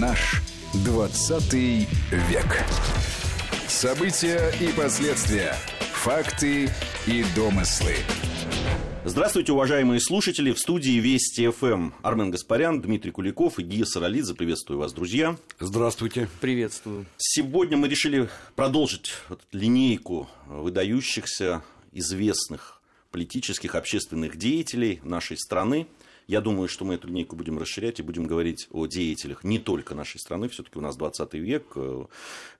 Наш 20 век. События и последствия. Факты и домыслы. Здравствуйте, уважаемые слушатели. В студии Вести ФМ Армен Гаспарян, Дмитрий Куликов и Гия Саралидзе. Приветствую вас, друзья. Здравствуйте. Приветствую. Сегодня мы решили продолжить линейку выдающихся, известных политических, общественных деятелей нашей страны. Я думаю, что мы эту линейку будем расширять и будем говорить о деятелях не только нашей страны. Все-таки у нас 20 век, э,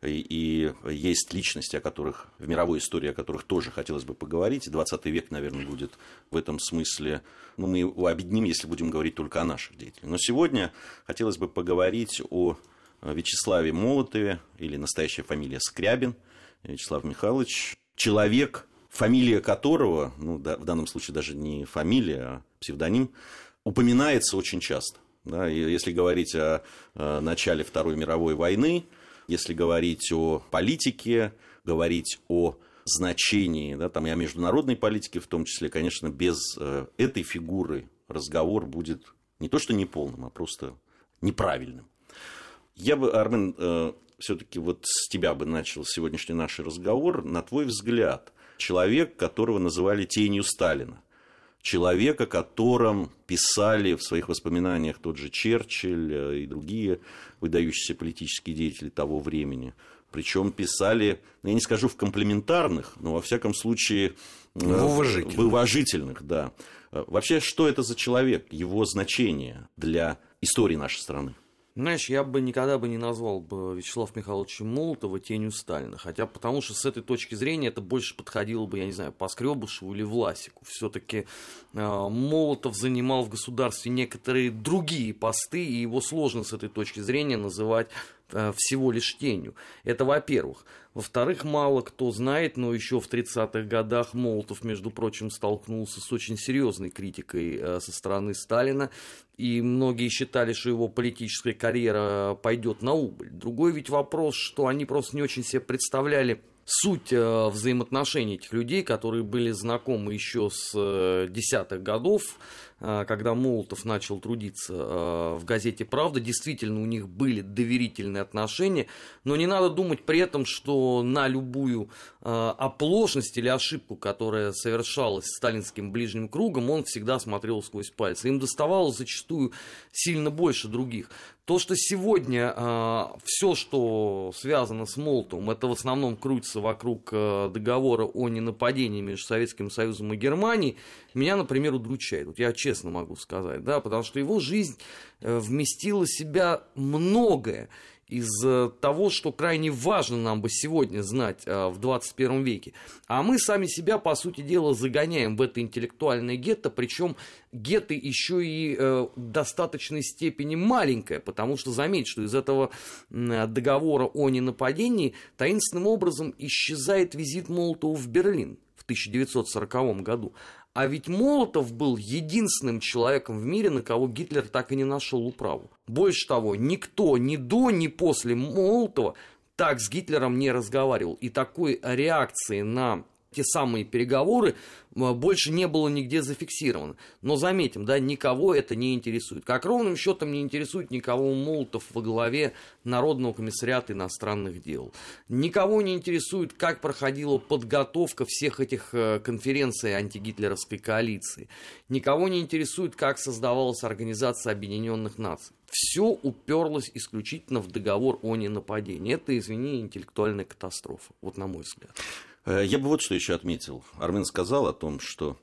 и есть личности, о которых в мировой истории, о которых тоже хотелось бы поговорить. 20 век, наверное, будет в этом смысле, ну, мы его объединим, если будем говорить только о наших деятелях. Но сегодня хотелось бы поговорить о Вячеславе Молотове, или настоящая фамилия Скрябин, Вячеслав Михайлович, человек, фамилия которого, ну, да, в данном случае даже не фамилия, а псевдоним, упоминается очень часто. Да, если говорить о, о начале Второй мировой войны, если говорить о политике, говорить о значении, да, там и о международной политике в том числе, конечно, без э, этой фигуры разговор будет не то что неполным, а просто неправильным. Я бы, Армен, э, все-таки вот с тебя бы начал сегодняшний наш разговор. На твой взгляд, человек, которого называли тенью Сталина, человека, о котором писали в своих воспоминаниях тот же Черчилль э, и другие выдающиеся политические деятели того времени. Причем писали, ну, я не скажу в комплементарных, но во всяком случае э, в уважительных. в уважительных, да. Э, вообще, что это за человек, его значение для истории нашей страны? Знаешь, я бы никогда бы не назвал бы Вячеслава Михайловича Молотова тенью Сталина. Хотя потому что с этой точки зрения это больше подходило бы, я не знаю, по Скребушеву или Власику. Все-таки э, Молотов занимал в государстве некоторые другие посты, и его сложно с этой точки зрения называть всего лишь тенью. Это во-первых. Во-вторых, мало кто знает, но еще в 30-х годах Молотов, между прочим, столкнулся с очень серьезной критикой э, со стороны Сталина, и многие считали, что его политическая карьера пойдет на убыль. Другой ведь вопрос, что они просто не очень себе представляли суть э, взаимоотношений этих людей, которые были знакомы еще с э, десятых годов, э, когда Молотов начал трудиться в газете «Правда», действительно у них были доверительные отношения, но не надо думать при этом, что на любую оплошность или ошибку, которая совершалась сталинским ближним кругом, он всегда смотрел сквозь пальцы. Им доставалось зачастую сильно больше других. То, что сегодня э, все, что связано с Молотовым, это в основном крутится вокруг э, договора о ненападении между Советским Союзом и Германией, меня, например, удручает. Вот я честно могу сказать, да, потому что его жизнь э, вместила в себя многое из того, что крайне важно нам бы сегодня знать э, в 21 веке. А мы сами себя, по сути дела, загоняем в это интеллектуальное гетто, причем гетто еще и э, в достаточной степени маленькое, потому что заметь, что из этого договора о ненападении таинственным образом исчезает визит Молотова в Берлин в 1940 году. А ведь Молотов был единственным человеком в мире, на кого Гитлер так и не нашел управу. Больше того, никто ни до, ни после Молотова так с Гитлером не разговаривал. И такой реакции на те самые переговоры больше не было нигде зафиксировано. Но заметим, да, никого это не интересует. Как ровным счетом не интересует никого Молотов во главе Народного комиссариата иностранных дел. Никого не интересует, как проходила подготовка всех этих э, конференций антигитлеровской коалиции. Никого не интересует, как создавалась Организация Объединенных Наций. Все уперлось исключительно в договор о ненападении. Это, извини, интеллектуальная катастрофа, вот на мой взгляд. Э, я бы вот что еще отметил. Армен сказал о том, что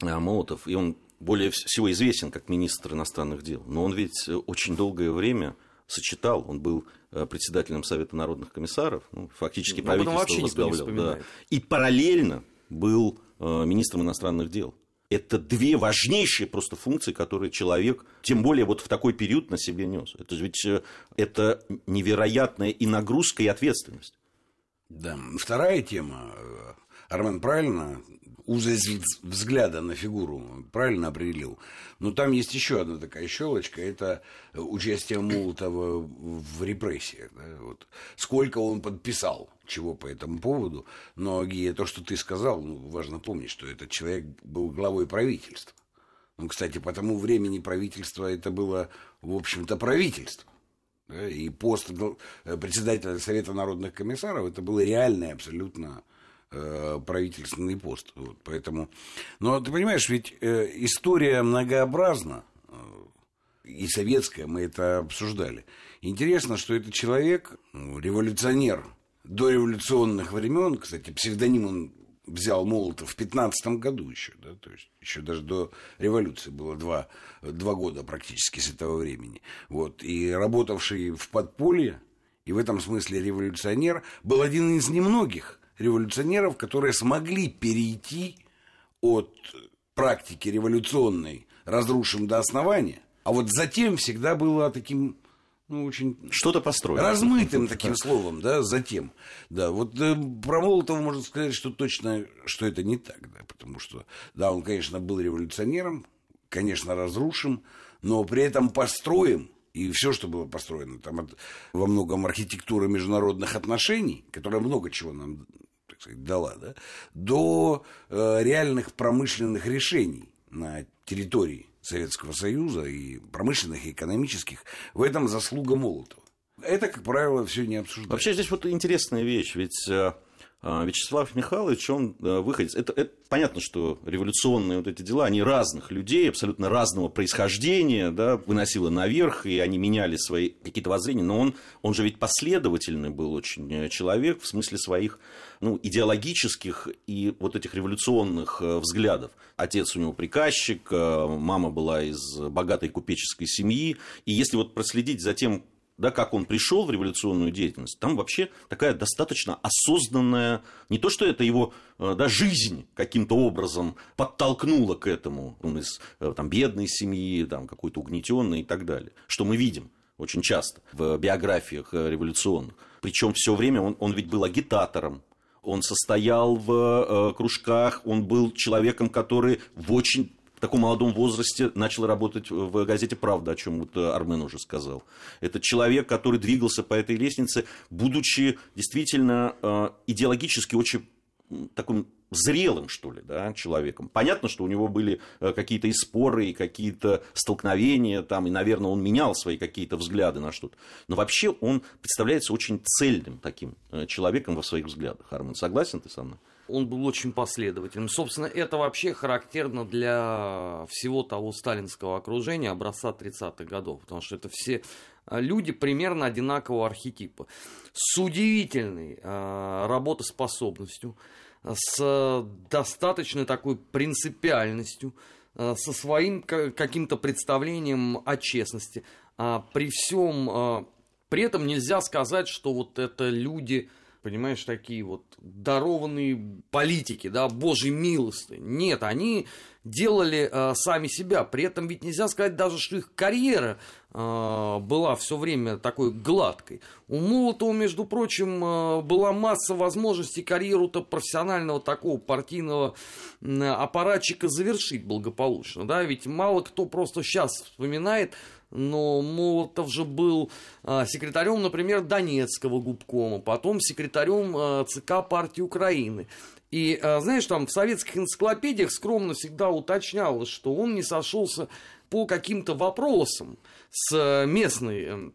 э, Молотов, и он более всего известен как министр иностранных дел, но он ведь очень долгое время сочетал, он был э, председателем Совета народных комиссаров, ну, фактически но правительство возглавлял, да, и параллельно был министром иностранных дел. Это две важнейшие просто функции, которые человек, тем более вот в такой период, на себе нес. Это ведь это невероятная и нагрузка, и ответственность. Да. Вторая тема. Армен правильно узость взгляда на фигуру правильно определил. Но там есть еще одна такая щелочка, это участие Молотова в репрессиях. Да, вот. Сколько он подписал чего по этому поводу. Но, Гия, то, что ты сказал, ну, важно помнить, что этот человек был главой правительства. Ну, кстати, по тому времени правительство это было, в общем-то, правительство. Да, и пост председателя Совета народных комиссаров это был реальный абсолютно э, правительственный пост. Вот, поэтому, но ты понимаешь, ведь э, история многообразна, э, и советская, мы это обсуждали. Интересно, что этот человек, ну, революционер до революционных времен, кстати, псевдоним он взял Молотов в 15 году еще, да, то есть еще даже до революции было два, два года практически с этого времени. Вот, и работавший в подполье, и в этом смысле революционер, был один из немногих революционеров, которые смогли перейти от практики революционной «разрушим до основания», а вот затем всегда было таким ну, очень... Что-то построено. Размытым таким словом, да, затем. Да, вот э, про Молотова можно сказать, что точно, что это не так, да, потому что, да, он, конечно, был революционером, конечно, разрушим, но при этом построим, и все, что было построено, там от, во многом архитектура международных отношений, которая много чего нам так сказать, дала, да, до э, реальных промышленных решений на территории Советского Союза, и промышленных, и экономических, в этом заслуга Молотова. Это, как правило, все не обсуждается. Вообще здесь вот интересная вещь, ведь э, Вячеслав Михайлович, он э, выходит. Это, это понятно, что революционные вот эти дела, они разных людей, абсолютно разного происхождения, да, выносило наверх, и они меняли свои какие-то воззрения, но он, он же ведь последовательный был очень человек в смысле своих ну, идеологических и вот этих революционных э, взглядов. Отец у него приказчик, э, мама была из богатой купеческой семьи. И если вот проследить за тем, да, как он пришел в революционную деятельность, там вообще такая достаточно осознанная, не то что это его э, да, жизнь каким-то образом подтолкнула к этому, он из там, бедной семьи, там, какой-то угнетенной и так далее, что мы видим очень часто в биографиях революционных. Причем все время он, он ведь был агитатором, он состоял в э, кружках, он был человеком, который в очень в таком молодом возрасте начал работать в газете «Правда», о чем вот э, Армен уже сказал. Это человек, который двигался по этой лестнице, будучи действительно э, идеологически очень таким зрелым, что ли, да, человеком. Понятно, что у него были э, какие-то и споры, и какие-то столкновения, там, и, наверное, он менял свои какие-то взгляды на что-то. Но вообще он представляется очень цельным таким человеком во своих взглядах. Армен, согласен ты со мной? Он был очень последовательным. Собственно, это вообще характерно для всего того сталинского окружения образца 30-х годов, потому что это все э, люди примерно одинакового архетипа, с удивительной э, работоспособностью, с достаточной такой принципиальностью, э, со своим каким-то представлением о честности. А при всем, э, при этом нельзя сказать, что вот это люди, понимаешь, такие вот дарованные политики, да, божьей милости. Нет, они делали э, сами себя. При этом ведь нельзя сказать даже, что их карьера э, была все время такой гладкой. У Молотова, между прочим, э, была масса возможностей карьеру-то профессионального такого партийного э, аппаратчика завершить благополучно. Да? Ведь мало кто просто сейчас вспоминает, но Молотов же был э, секретарем, например, Донецкого губкома, потом секретарем э, ЦК партии Украины. И, э, знаешь, там в советских энциклопедиях скромно всегда уточнялось, что он не сошелся по каким-то вопросам с местной э, э,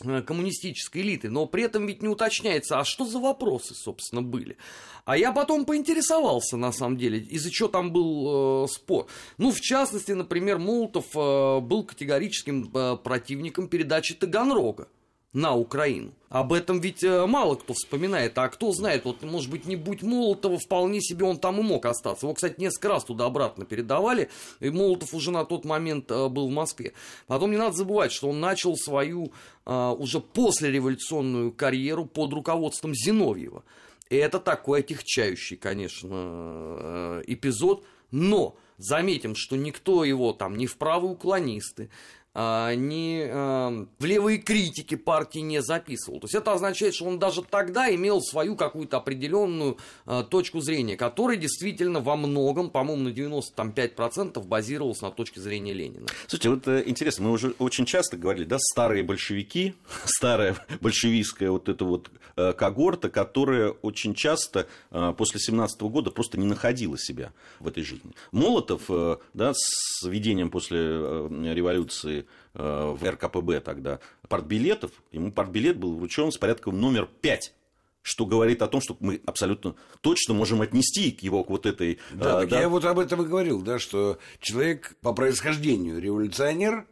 коммунистической элиты, но при этом ведь не уточняется, а что за вопросы, собственно, были. А я потом поинтересовался, на самом деле, из-за чего там был э, спор. Ну, в частности, например, Молотов э, был категорическим э, противником передачи Таганрога на Украину. Об этом ведь э, мало кто вспоминает, а кто знает, вот, может быть, не будь Молотова, вполне себе он там и мог остаться. Его, кстати, несколько раз туда-обратно передавали, и Молотов уже на тот момент э, был в Москве. Потом не надо забывать, что он начал свою э, уже послереволюционную карьеру под руководством Зиновьева. И это такой отягчающий, конечно, эпизод, но заметим, что никто его там ни в правые уклонисты, а, ни а, в левые критики партии не записывал. То есть это означает, что он даже тогда имел свою какую-то определенную а, точку зрения, которая действительно во многом, по-моему, на 95% базировалась на точке зрения Ленина. Слушайте, вот э, интересно, мы уже очень часто говорили, да, старые большевики, старая большевистская вот эта вот э, когорта, которая очень часто э, после 17 года просто не находила себя в этой жизни. Молотов, да, с введением после революции в РКПБ тогда партбилетов, ему партбилет был вручен с порядком номер 5 что говорит о том, что мы абсолютно точно можем отнести его к вот этой... Да, да, я вот об этом и говорил, да, что человек по происхождению революционер,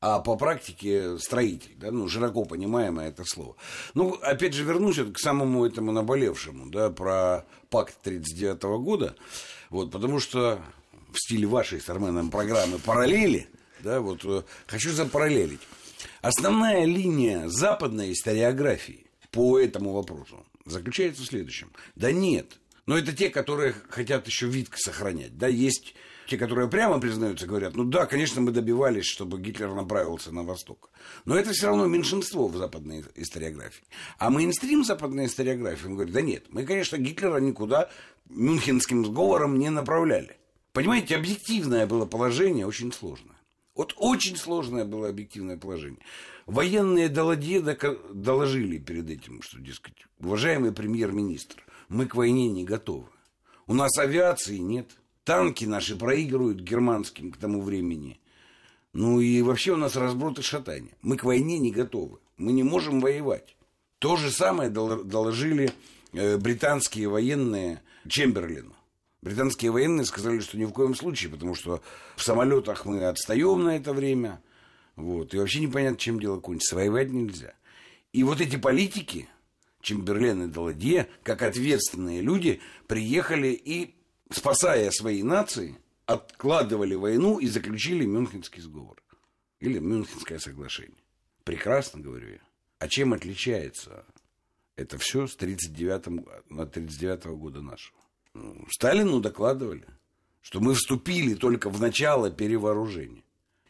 а по практике строитель, да, ну, широко понимаемое это слово. Ну, опять же, вернусь к самому этому наболевшему, да, про пакт 1939 года, вот, потому что в стиле вашей с Арменом программы «Параллели», да, вот, э, хочу запараллелить. Основная линия западной историографии по этому вопросу заключается в следующем. Да нет, но это те, которые хотят еще вид сохранять. Да, есть те, которые прямо признаются, говорят, ну да, конечно, мы добивались, чтобы Гитлер направился на восток. Но это все равно меньшинство в западной историографии. А мейнстрим западной историографии, он говорит, да нет, мы, конечно, Гитлера никуда мюнхенским сговором не направляли. Понимаете, объективное было положение очень сложное. Вот очень сложное было объективное положение. Военные Даладье доложили перед этим, что, дескать, уважаемый премьер-министр, мы к войне не готовы. У нас авиации нет – Танки наши проигрывают германским к тому времени. Ну и вообще у нас разброд и шатание. Мы к войне не готовы. Мы не можем воевать. То же самое доложили э, британские военные Чемберлину. Британские военные сказали, что ни в коем случае, потому что в самолетах мы отстаем на это время. Вот, и вообще непонятно, чем дело кончится. Воевать нельзя. И вот эти политики, Чемберлен и Даладье, как ответственные люди, приехали и спасая свои нации, откладывали войну и заключили Мюнхенский сговор. Или Мюнхенское соглашение. Прекрасно, говорю я. А чем отличается это все с 39 от 39 года нашего? Ну, Сталину докладывали, что мы вступили только в начало перевооружения.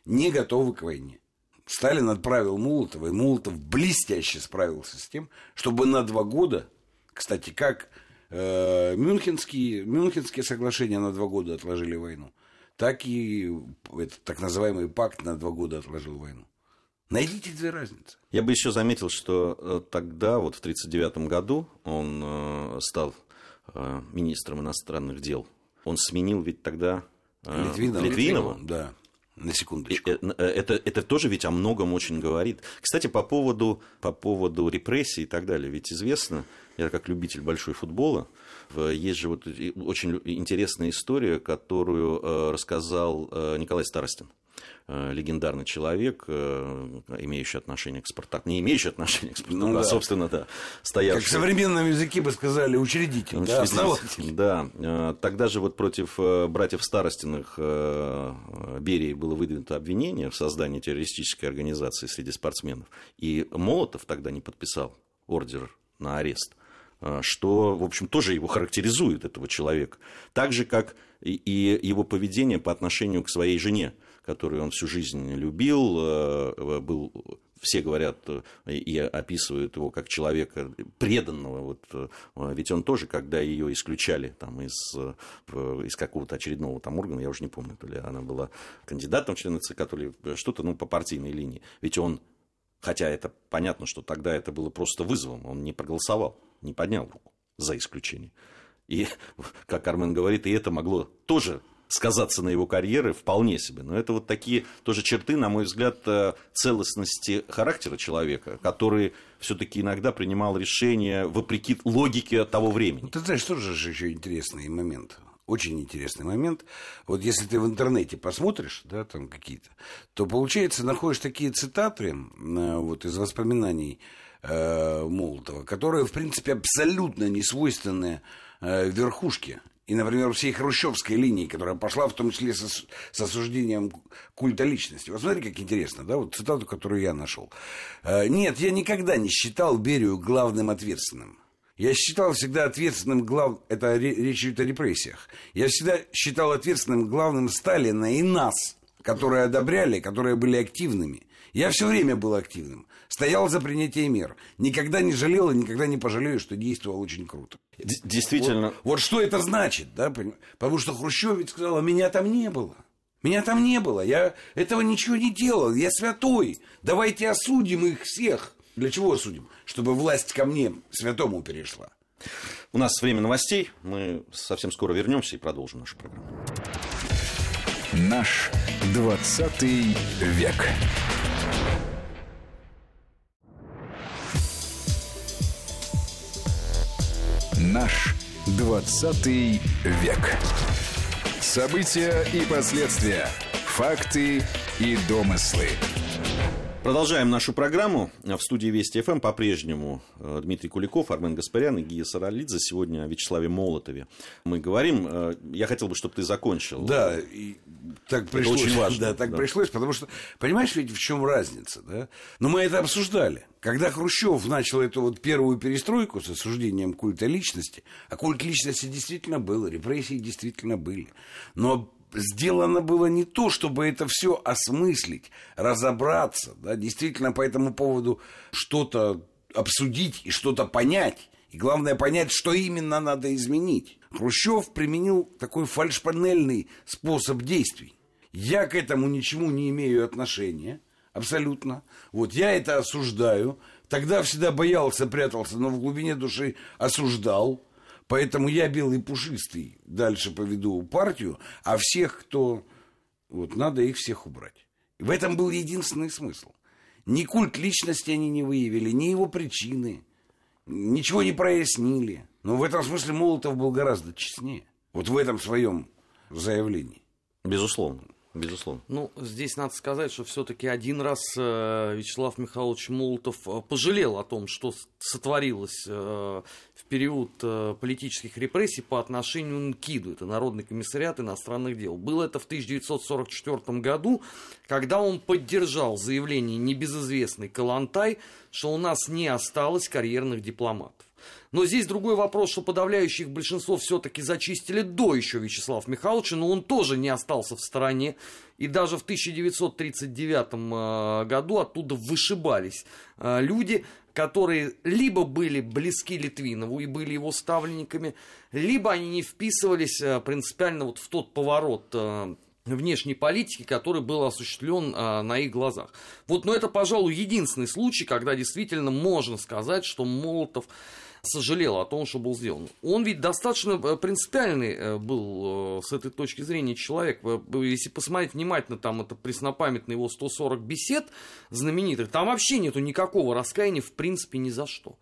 Не готовы к войне. Сталин отправил Молотова, и Молотов блестяще справился с тем, чтобы на два года, кстати, как Э, Мюнхенские, Мюнхенские соглашения на два года отложили войну, так и этот так называемый пакт на два года отложил войну. Найдите две разницы. Я бы еще заметил, что э, тогда, вот в 1939 году, он э, стал министром иностранных дел. Он сменил ведь тогда Литвинова. Литвинова. Да. На секундочку. Это, это тоже ведь о многом очень говорит. Кстати, по поводу, по поводу репрессий и так далее. Ведь известно, я как любитель большой футбола, есть же вот очень интересная история, которую э, рассказал э, Николай Старостин э, легендарный человек, имеющий отношение к Спартаку. Не имеющий отношение к Спартаку, ну, а, да. собственно, да, стоявший... Как в современном языке бы сказали, учредитель, учредитель да, основатель. Да. Тогда же вот против братьев Старостиных Берии было выдвинуто обвинение в создании террористической организации среди спортсменов. И Молотов тогда не подписал ордер на арест. Что, в общем, тоже его характеризует, этого человека. Так же, как и его поведение по отношению к своей жене, которую он всю жизнь любил, э, был все говорят э, и описывают его как человека преданного. Вот, э, ведь он тоже, когда ее исключали там, из, из какого-то очередного там органа, я уже не помню, то ли она была кандидатом в члены ЦК, то ли что-то ну, по партийной линии. Ведь он, хотя это понятно, что тогда это было просто вызовом, он не проголосовал не поднял руку, за исключением. И, как Армен говорит, и это могло тоже сказаться на его карьере вполне себе. Но это вот такие тоже черты, на мой взгляд, э, целостности характера человека, который все-таки иногда принимал решения вопреки логике того времени. Ты знаешь, тоже же еще интересный момент. Очень интересный момент. Вот если ты в интернете посмотришь, да, там какие-то, то, получается, находишь такие цитаты э, вот, из воспоминаний э, Молотова, которые, в принципе, абсолютно не свойственны э, верхушке. И, например, всей хрущевской линии, которая пошла в том числе со, с осуждением культа личности. Вот смотри, как интересно, да, вот цитату, которую я нашел. Э, Нет, я никогда не считал Берию главным ответственным. Я считал всегда ответственным глав... Это речь идет о репрессиях. Я всегда считал ответственным главным Сталина и нас, которые одобряли, которые были активными. Я все время был активным. Стоял за принятие мер. Никогда не жалел и никогда не пожалею, что действовал очень круто. Действительно. Вот, вот что это значит, да? Потому что Хрущев ведь сказал, а меня там не было. Меня там не было. Я этого ничего не делал. Я святой. Давайте осудим их всех. Для чего осудим? Чтобы власть ко мне, святому, перешла. У нас время новостей. Мы совсем скоро вернемся и продолжим нашу программу. Наш 20 век. Наш 20 век. События и последствия. Факты и домыслы. Продолжаем нашу программу. В студии Вести ФМ по-прежнему э, Дмитрий Куликов, Армен Гаспарян и Гия Саралидзе. Сегодня о Вячеславе Молотове мы говорим. Э, я хотел бы, чтобы ты закончил. Да, и так Это пришлось. очень важно, Да, так да. пришлось, потому что, понимаешь, ведь в чем разница, да? Но мы это обсуждали. Когда Хрущев начал эту вот первую перестройку с осуждением культа личности, а культ личности действительно был, репрессии действительно были. Но сделано было не то, чтобы это все осмыслить, разобраться, да, действительно по этому поводу что-то обсудить и что-то понять. И главное понять, что именно надо изменить. Хрущев применил такой фальшпанельный способ действий. Я к этому ничему не имею отношения, абсолютно. Вот я это осуждаю. Тогда всегда боялся, прятался, но в глубине души осуждал. Поэтому я белый пушистый дальше поведу партию, а всех, кто... Вот надо их всех убрать. В этом был единственный смысл. Ни культ личности они не выявили, ни его причины, ничего не прояснили. Но в этом смысле Молотов был гораздо честнее. Вот в этом своем заявлении. Безусловно. Безусловно. Ну, здесь надо сказать, что все-таки один раз э, Вячеслав Михайлович Молотов э, пожалел о том, что сотворилось э, в период политических репрессий по отношению к НКИДу, это Народный комиссариат иностранных дел. Было это в 1944 году, когда он поддержал заявление небезызвестный Калантай, что у нас не осталось карьерных дипломатов. Но здесь другой вопрос, что подавляющее их большинство все-таки зачистили до еще Вячеслава Михайловича, но он тоже не остался в стороне. И даже в 1939 э, году оттуда вышибались э, люди, которые либо были близки Литвинову и были его ставленниками, либо они не вписывались э, принципиально вот в тот поворот внешней политики, который был осуществлен а, на их глазах. Вот, но это, пожалуй, единственный случай, когда действительно можно сказать, что Молотов сожалел о том, что был сделан. Он ведь достаточно э, принципиальный э, был э, с этой точки зрения человек. Если посмотреть внимательно, там это преснопамятные его 140 бесед знаменитых, там вообще нету никакого раскаяния в принципе ни за что.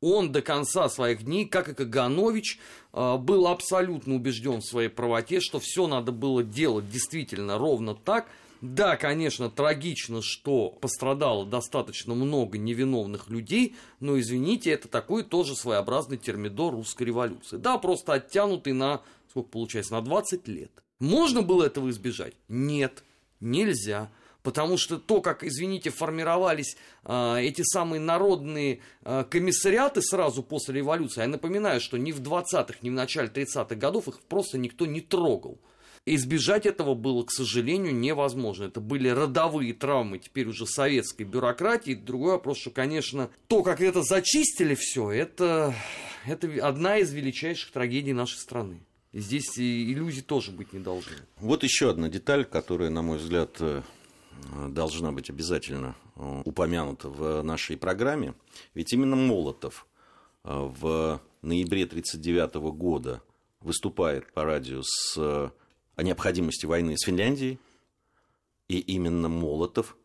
Он до конца своих дней, как и Каганович, был абсолютно убежден в своей правоте, что все надо было делать действительно ровно так. Да, конечно, трагично, что пострадало достаточно много невиновных людей, но, извините, это такой тоже своеобразный термидор русской революции. Да, просто оттянутый на, сколько получается, на 20 лет. Можно было этого избежать? Нет, нельзя. Потому что то, как, извините, формировались а, эти самые народные а, комиссариаты сразу после революции, я напоминаю, что ни в 20-х, ни в начале 30-х годов их просто никто не трогал. Избежать этого было, к сожалению, невозможно. Это были родовые травмы теперь уже советской бюрократии. Другой вопрос, что, конечно, то, как это зачистили все, это, это одна из величайших трагедий нашей страны. И здесь и иллюзий тоже быть не должно. Вот еще одна деталь, которая, на мой взгляд, э, должна быть обязательно э, упомянута в нашей программе. Ведь именно Молотов э, в ноябре 1939 года выступает по радио с, о необходимости войны с Финляндией. И именно Молотов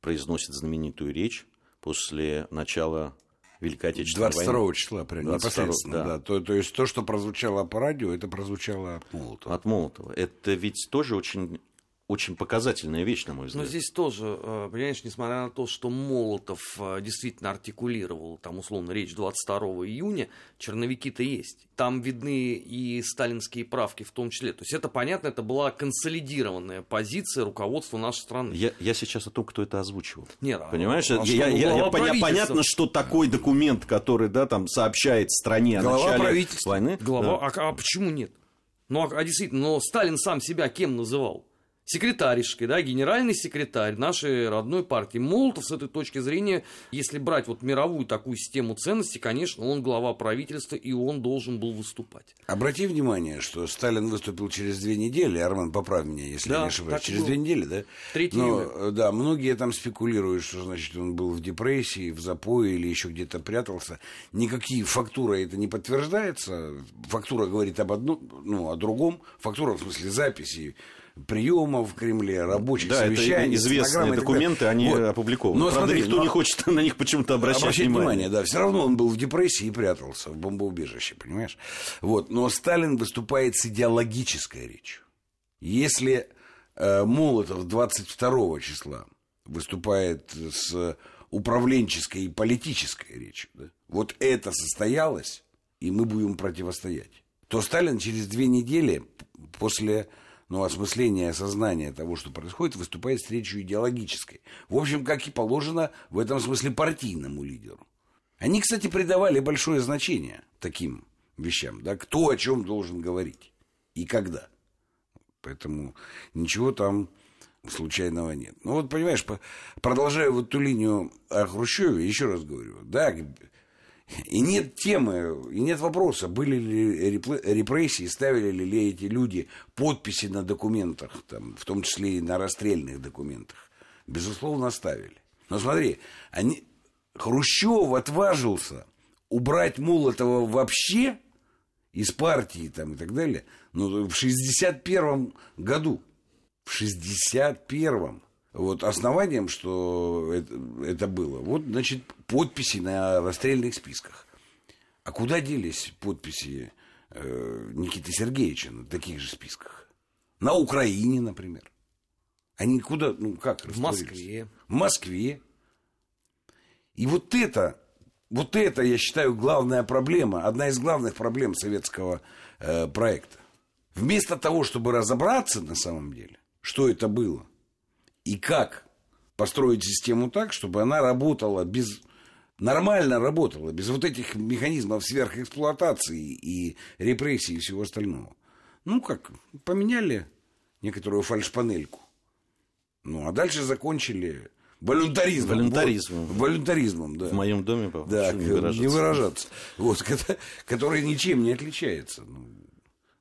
произносит знаменитую речь после начала Великой Отечественной 22 войны. числа, прям 22, непосредственно, да. да. То, то есть то, что прозвучало по радио, это прозвучало от Молотова. От Молотова. Это ведь тоже очень, очень показательная вещь, на мой Но взгляд. здесь тоже, э, понимаешь, несмотря на то, что Молотов э, действительно артикулировал, там, условно, речь 22 июня, черновики-то есть. Там видны и сталинские правки в том числе. То есть это, понятно, это была консолидированная позиция руководства нашей страны. Я, я сейчас о том, кто это озвучивал. Нет, а- Понимаешь, а я, я- я- я- понятно, что такой документ, который да, там, сообщает стране о Глава начале правительства. войны. Глава, да. а, а почему нет? Ну, а, а действительно, но Сталин сам себя кем называл? Секретаришкой, да, генеральный секретарь нашей родной партии. Молотов с этой точки зрения, если брать вот мировую такую систему ценностей, конечно, он глава правительства, и он должен был выступать. Обрати внимание, что Сталин выступил через две недели. Арман, поправь меня, если Да, я не ошибаюсь. Через было. две недели, да? 3 Но, июля. э, да, многие там спекулируют, что, значит, он был в депрессии, в запое или еще где-то прятался. Никакие фактуры это не подтверждается. Фактура говорит об одном, ну, о другом. Фактура, в смысле, записи приемов в Кремле, рабочих да, совещаний. это известные документы, они вот. опубликованы. Но Правда, смотри, никто но... не хочет на них почему-то обращать, обращать внимание. внимание. Да, все равно он был в депрессии и прятался в бомбоубежище, понимаешь? Вот. Но Сталин выступает с идеологической речью. Если э, Молотов 22 числа выступает с управленческой и политической речью, да, вот это состоялось, и мы будем противостоять, то Сталин через две недели после ну, осмысления осознания того, что происходит, выступает с речью идеологической. В общем, как и положено в этом смысле партийному лидеру. Они, кстати, придавали большое значение таким вещам, да, кто о чем должен говорить и когда. Поэтому ничего там случайного нет. Ну вот, понимаешь, продолжая вот ту линию о Хрущеве, еще раз говорю, да, и нет темы, и нет вопроса, были ли репрессии, ставили ли эти люди подписи на документах, там, в том числе и на расстрельных документах. Безусловно, ставили. Но смотри, они... Хрущев отважился убрать Молотова вообще из партии там, и так далее, ну, в 61 году. В 61-м вот основанием, что это, это было, вот, значит, подписи на расстрельных списках. А куда делись подписи э, Никиты Сергеевича на таких же списках? На Украине, например. Они куда, ну как? В Москве. В Москве. И вот это, вот это, я считаю, главная проблема, одна из главных проблем советского э, проекта. Вместо того, чтобы разобраться на самом деле, что это было – и как построить систему так, чтобы она работала без нормально работала, без вот этих механизмов сверхэксплуатации и репрессий и всего остального. Ну как, поменяли некоторую фальшпанельку. Ну, а дальше закончили волюнтаризмом. Волюнтаризмом. Вот, волюнтаризмом, да. В моем доме, да, не выражаться. Не выражаться. Вот, который ничем не отличается. Ну,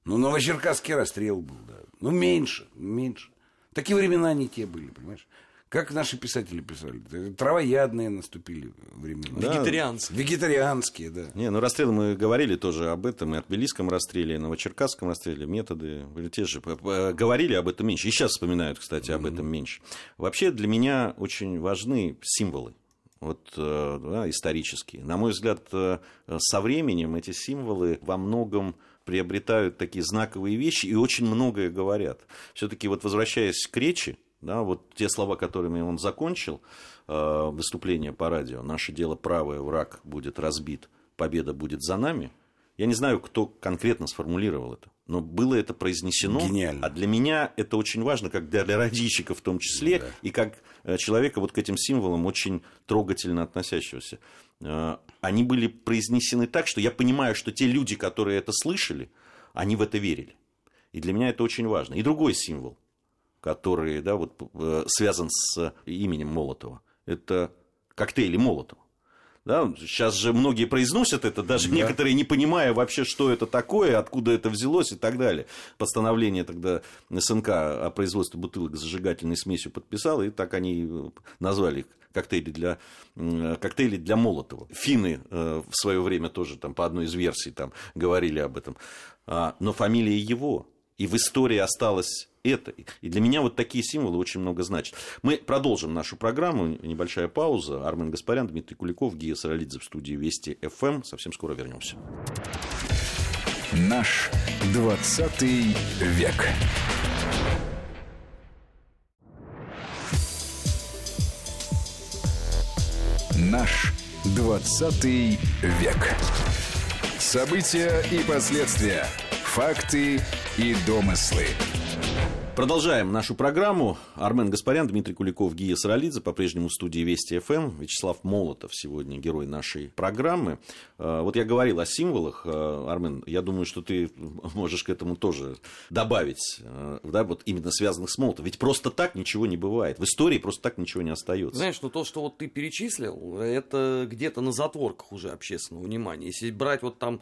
ну, Новочеркасский расстрел был, да. Ну, меньше, меньше. Такие времена не те были, понимаешь? Как наши писатели писали. Травоядные наступили времена. Да. Вегетарианские. Вегетарианские, да. Не, ну расстрелы мы говорили тоже об этом, и о Тбилисском расстреле, и Новочеркасском расстреле, методы, те же. Говорили об этом меньше. И сейчас вспоминают, кстати, об mm-hmm. этом меньше. Вообще для меня очень важны символы вот, э, да, исторические. На мой взгляд, э, со временем эти символы во многом приобретают такие знаковые вещи и очень многое говорят. Все-таки вот возвращаясь к речи, да, вот те слова, которыми он закончил э, выступление по радио, наше дело правое, враг будет разбит, победа будет за нами. Я не знаю, кто конкретно сформулировал это, но было это произнесено. Гениально. А для меня это очень важно, как для радищика в том числе, да. и как э, человека вот к этим символам очень трогательно относящегося. Э, они были произнесены так, что я понимаю, что те люди, которые это слышали, они в это верили. И для меня это очень важно. И другой символ, который да, вот, э, связан с именем Молотова, это коктейли Молотова. Да, сейчас же многие произносят это, даже да. некоторые не понимая вообще, что это такое, откуда это взялось и так далее. Постановление тогда СНК о производстве бутылок с зажигательной смесью подписал, и так они назвали их коктейли для, коктейли для Молотова. Финны э, в свое время тоже там, по одной из версий там, говорили об этом. А, но фамилия его. И в истории осталось это. И для меня вот такие символы очень много значат. Мы продолжим нашу программу. Небольшая пауза. Армен Гаспарян, Дмитрий Куликов, Гия Саралидзе в студии Вести ФМ. Эм. Совсем скоро вернемся. Наш 20 век. Наш 20 век. События и последствия. Факты и домыслы. Продолжаем нашу программу. Армен Гаспарян, Дмитрий Куликов, Гия Саралидзе, по-прежнему в студии Вести ФМ. Вячеслав Молотов сегодня герой нашей программы. А, вот я говорил о символах. А, Армен, я думаю, что ты можешь к этому тоже добавить, а, да, вот именно связанных с Молотовым. Ведь просто так ничего не бывает. В истории просто так ничего не остается. Знаешь, ну то, что вот ты перечислил, это где-то на затворках уже общественного внимания. Если брать вот там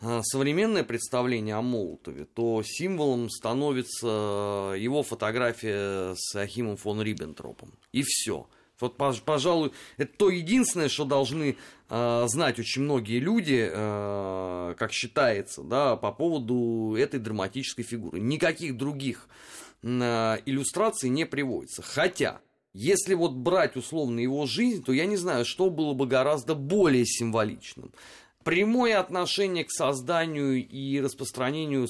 современное представление о Молотове, то символом становится его фотография с Ахимом фон Риббентропом. И все. Вот, пожалуй, это то единственное, что должны э, знать очень многие люди, э, как считается, да, по поводу этой драматической фигуры. Никаких других иллюстрации не приводится. Хотя, если вот брать условно его жизнь, то я не знаю, что было бы гораздо более символичным. Прямое отношение к созданию и распространению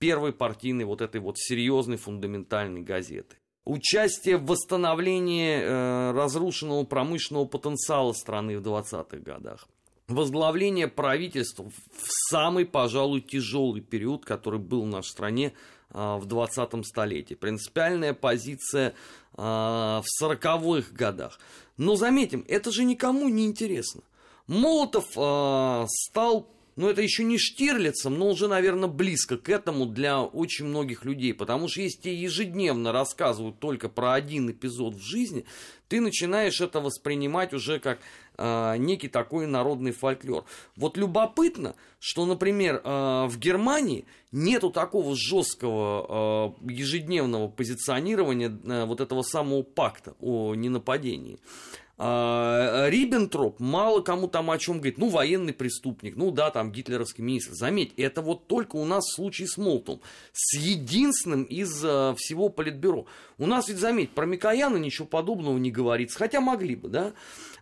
первой партийной вот этой вот серьезной фундаментальной газеты. Участие в восстановлении э, разрушенного промышленного потенциала страны в 20-х годах возглавление правительства в самый, пожалуй, тяжелый период, который был в нашей стране а, в 20-м столетии. Принципиальная позиция а, в 40-х годах. Но заметим, это же никому не интересно. Молотов а, стал ну, это еще не Штирлицем, но уже, наверное, близко к этому для очень многих людей. Потому что если тебе ежедневно рассказывают только про один эпизод в жизни, ты начинаешь это воспринимать уже как э, некий такой народный фольклор. Вот любопытно, что, например, э, в Германии нету такого жесткого э, ежедневного позиционирования э, вот этого самого пакта о ненападении. А, Риббентроп мало кому там о чем говорит. Ну, военный преступник, ну да, там гитлеровский министр. Заметь, это вот только у нас случай с Молтом. С единственным из а, всего политбюро. У нас ведь, заметь, про Микояна ничего подобного не говорится. Хотя могли бы, да.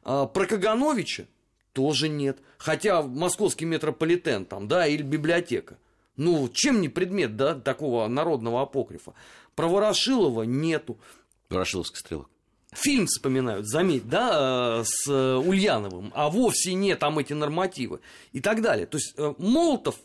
А, про Кагановича тоже нет. Хотя московский метрополитен там, да, или библиотека. Ну, чем не предмет, да, такого народного апокрифа. Про Ворошилова нету. Ворошиловский стрелок фильм вспоминают, заметь, да, э, с э, Ульяновым, а вовсе не там эти нормативы и так далее. То есть э, Молотов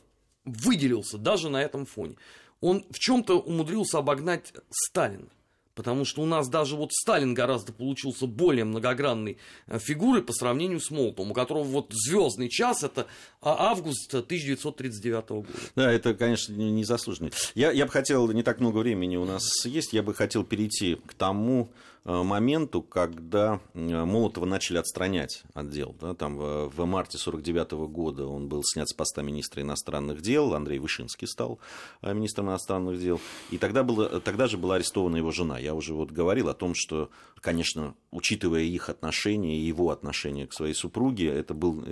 выделился даже на этом фоне. Он в чем-то умудрился обогнать Сталина. Потому что у нас даже вот Сталин гораздо получился более многогранной фигурой по сравнению с Молотом, у которого вот звездный час это а, август 1939 года. Да, это, конечно, незаслуженно. Я, я бы хотел, не так много времени у нас есть, я бы хотел перейти к тому, моменту, когда э, Молотова начали отстранять от дел. Да, там в, в марте 1949 года он был снят с поста министра иностранных дел, Андрей Вышинский стал э, министром иностранных дел, и тогда, было, тогда же была арестована его жена. Я уже вот говорил о том, что, конечно, учитывая их отношения и его отношение к своей супруге, это был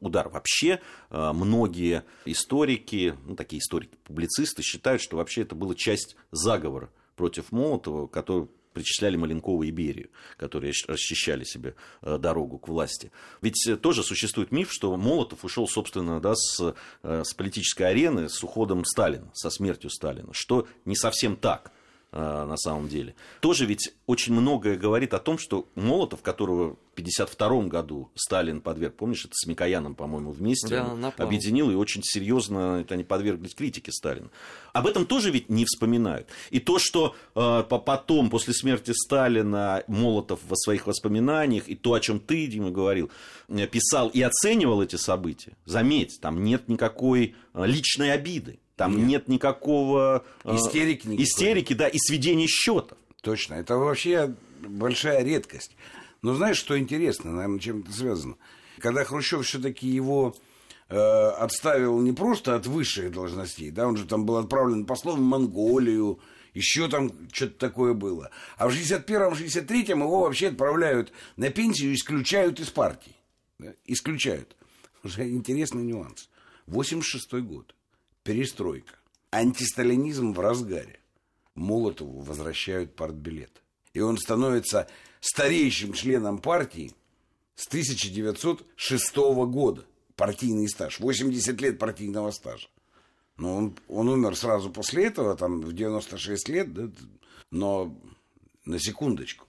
удар. Вообще многие историки, ну, такие историки-публицисты считают, что вообще это была часть заговора против Молотова, который причисляли Маленкова и Берию, которые расчищали себе э, дорогу к власти. Ведь э, тоже существует миф, что Молотов ушел, собственно, да, с, э, с политической арены с уходом Сталина, со смертью Сталина, что не совсем так на самом деле. Тоже ведь очень многое говорит о том, что Молотов, которого 1952 году Сталин подверг, помнишь, это с Микояном, по-моему, вместе да, объединил и очень серьезно это они подверглись критике Сталина. Об этом тоже ведь не вспоминают. И то, что э, потом, после смерти Сталина, Молотов в своих воспоминаниях, и то, о чем ты, Дима, говорил, э, писал и оценивал эти события, заметь, там нет никакой э, личной обиды. Там нет, нет никакого э, истерики, никакой. истерики, да, и сведения счетов. Точно. Это вообще большая редкость. Но знаешь, что интересно, наверное, чем это связано? Когда Хрущев все-таки его э, отставил не просто от высших должностей, да, он же там был отправлен послом в Монголию, еще там что-то такое было. А в 61-м, 63-м его вообще отправляют на пенсию и исключают из партии. Да? Исключают. Уже интересный нюанс. 86 год. Перестройка. Антисталинизм в разгаре. Молотову возвращают партбилет. И он становится старейшим членом партии с 1906 года. Партийный стаж. 80 лет партийного стажа. Но он, он умер сразу после этого, там, в 96 лет, да, но на секундочку.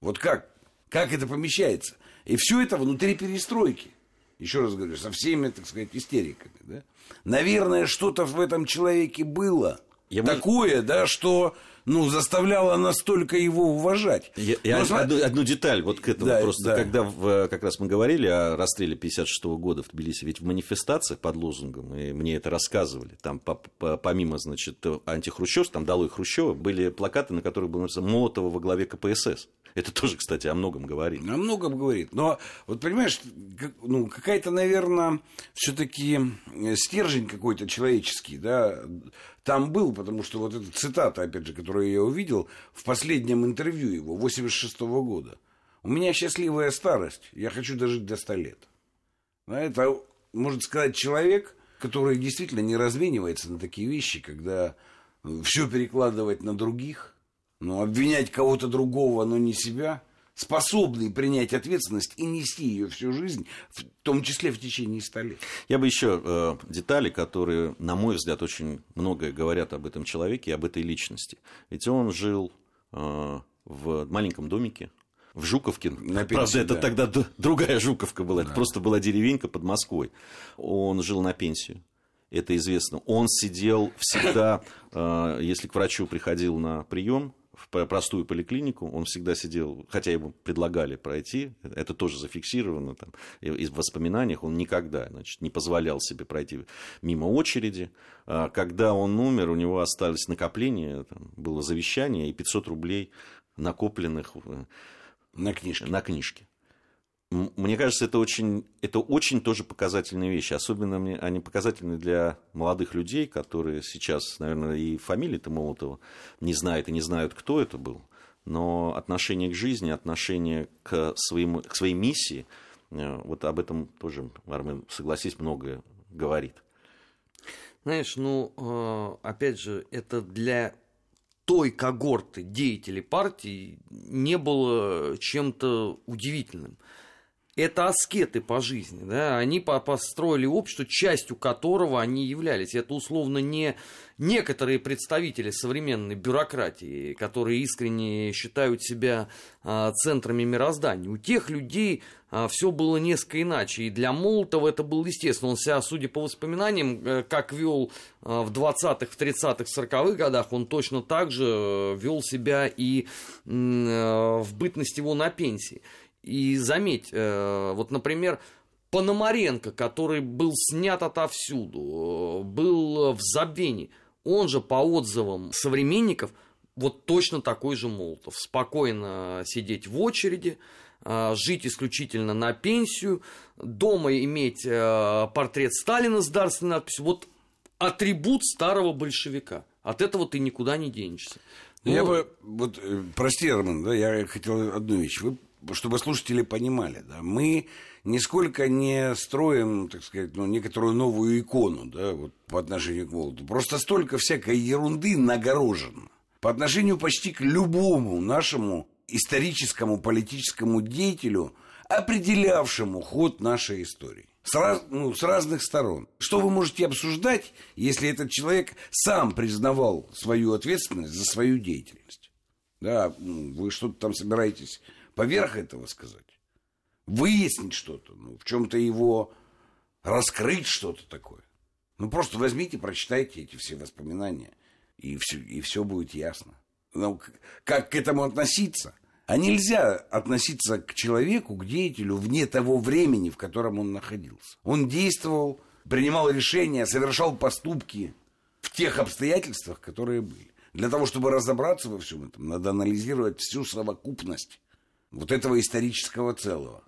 Вот как? Как это помещается? И все это внутри перестройки. Еще раз говорю, со всеми, так сказать, истериками. Да? Наверное, что-то в этом человеке было. Я такое, может... да, что ну, заставляло настолько его уважать. Я, я Но, одну, одну деталь вот к этому да, просто, да. когда в, как раз мы говорили о расстреле 56 -го года в Тбилиси, ведь в манифестациях под лозунгом, и мне это рассказывали, там по, по, помимо, значит, антихрущевств, там долой Хрущева, были плакаты, на которых было написано Молотова во главе КПСС. Это тоже, кстати, о многом говорит. О многом говорит. Но вот понимаешь, ну, какая-то, наверное, все-таки стержень какой-то человеческий, да, там был, потому что вот эта цитата, опять же, которую я увидел в последнем интервью его, 86 -го года. У меня счастливая старость, я хочу дожить до 100 лет. Это, может сказать, человек, который действительно не разменивается на такие вещи, когда все перекладывать на других, ну, обвинять кого-то другого, но не себя, способный принять ответственность и нести ее всю жизнь, в том числе в течение ста лет. Я бы еще э, детали, которые, на мой взгляд, очень многое говорят об этом человеке и об этой личности. Ведь он жил э, в маленьком домике, в Жуковке. На пенсии, Правда, это да. тогда другая Жуковка была. Это просто была деревенька под Москвой. Он жил на пенсию. Это известно. Он сидел всегда, э, если к врачу приходил на прием в простую поликлинику, он всегда сидел, хотя ему предлагали пройти, это тоже зафиксировано там, и- и в воспоминаниях, он никогда значит, не позволял себе пройти мимо очереди. А Когда он умер, у него остались накопления, там, было завещание и 500 рублей накопленных э, На книжке. на книжке. Мне кажется, это очень, это очень тоже показательные вещи. Особенно мне они показательны для молодых людей, которые сейчас, наверное, и фамилии-то Молотова не знают и не знают, кто это был. Но отношение к жизни, отношение к, своему, к своей миссии, э, вот об этом тоже, Армен, согласись, многое говорит. Знаешь, ну, э, опять же, это для той когорты деятелей партии не было чем-то удивительным. Это аскеты по жизни, да, они по- построили общество, частью которого они являлись. Это условно не некоторые представители современной бюрократии, которые искренне считают себя а, центрами мироздания. У тех людей все было несколько иначе. И для Молотова это было естественно. Он себя, судя по воспоминаниям, э, как вел а, в 20-х, в 30-х, 40-х годах, он точно так же э, вел себя и э, в бытность его на пенсии. И заметь, э, вот, например, Пономаренко, который был снят отовсюду, э, был в забвении, он же по отзывам современников вот точно такой же Молотов. Спокойно сидеть в очереди, э, жить исключительно на пенсию, дома иметь портрет Сталина с дарственной надписью. Вот атрибут старого большевика. От этого ты никуда не денешься. Я Ну, бы, вот, прости, Армен, да, я хотел одну вещь. Вы, чтобы слушатели понимали, да, мы нисколько не строим, так сказать, ну, некоторую новую икону, да, вот, по отношению к Молоту. Просто столько всякой ерунды нагорожено. По отношению почти к любому нашему историческому политическому деятелю, определявшему ход нашей истории. С, раз- ну, с разных сторон. Что вы можете обсуждать, если этот человек сам признавал свою ответственность за свою деятельность? Да, вы что-то там собираетесь поверх этого сказать? Выяснить что-то, ну, в чем-то его раскрыть что-то такое. Ну, просто возьмите, прочитайте эти все воспоминания, и все, и все будет ясно. Ну, как к этому относиться? А нельзя относиться к человеку, к деятелю вне того времени, в котором он находился. Он действовал, принимал решения, совершал поступки в тех обстоятельствах, которые были. Для того, чтобы разобраться во всем этом, надо анализировать всю совокупность вот этого исторического целого,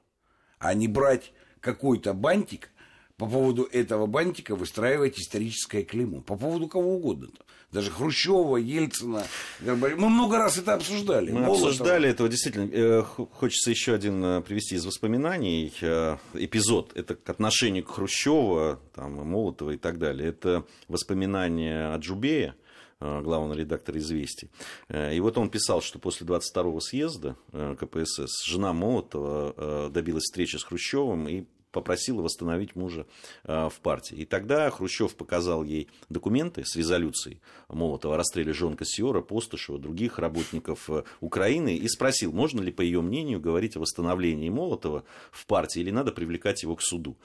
а не брать какой-то бантик, по поводу этого бантика выстраивать историческое клеймо. По поводу кого угодно. Даже Хрущева, Ельцина, Горбачева. Мы много раз это обсуждали. Мы Молотова. обсуждали этого, действительно. Э, Хочется еще один э, привести из воспоминаний э, эпизод. Это к отношению к Хрущева, там, Молотова и так далее. Это воспоминания Аджубея, э, главного редактора «Известий». Э, И вот он писал, что после 22-го съезда э, КПСС жена Молотова э, добилась встречи с Хрущевым и попросила восстановить мужа э, в партии. И тогда Хрущев показал ей документы с резолюцией Молотова о расстреле Жон Кассиора, Постышева, других работников э, Украины и спросил, можно ли, по ее мнению, говорить о восстановлении Молотова в партии или надо привлекать его к суду.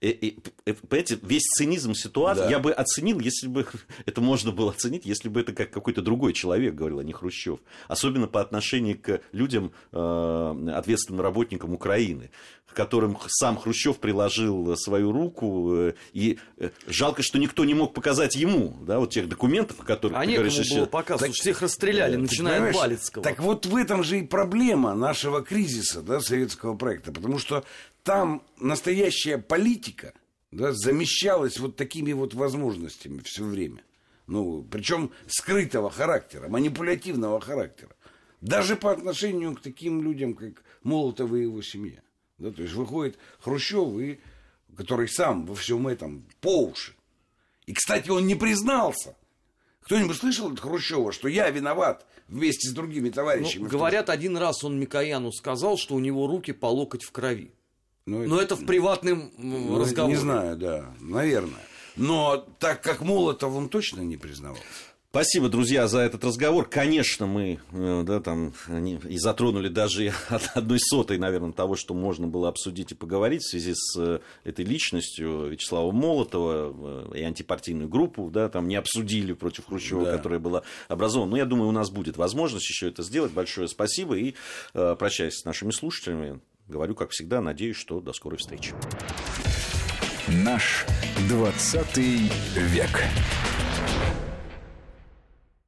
И, и, э, понимаете, весь цинизм ситуации Да. я бы оценил, если бы это можно было оценить, если бы это как какой-то другой человек говорил, а не Хрущев. Особенно по отношению к людям, э, ответственным работникам Украины, которым сам Хрущев приложил свою руку, э, и э, жалко, что никто не мог показать ему, да, вот тех документов, о которых А ты говоришь еще. было показывать, Так- всех расстреляли, начиная от? Балицкого. Так вот в этом же и проблема нашего кризиса, да, советского проекта. Потому что там настоящая политика да, замещалась вот такими вот возможностями все время. Ну, причем скрытого характера, манипулятивного характера. Даже по отношению к таким людям, как Молотов и его семья. Да, то есть выходит Хрущев, и, который сам во всем этом по уши. И, кстати, он не признался. Кто-нибудь слышал от Хрущева, что я виноват вместе с другими товарищами? Ну, говорят, один раз он Микояну сказал, что у него руки по локоть в крови. Ну, Но это в приватном ну, разговоре. Не знаю, да, наверное. Но так как Молотов он точно не признавал. Спасибо, друзья, за этот разговор. Конечно, мы э, да, там, и затронули даже от одной сотой, наверное, того, что можно было обсудить и поговорить в связи с э, этой личностью Вячеслава Молотова э, и антипартийную группу, да, там не обсудили против Хрущева, Да. которая была образована. Но я думаю, у нас будет возможность еще это сделать. Большое спасибо. И прощаясь с нашими слушателями, говорю, как всегда, надеюсь, что до скорой встречи. Наш 20 век.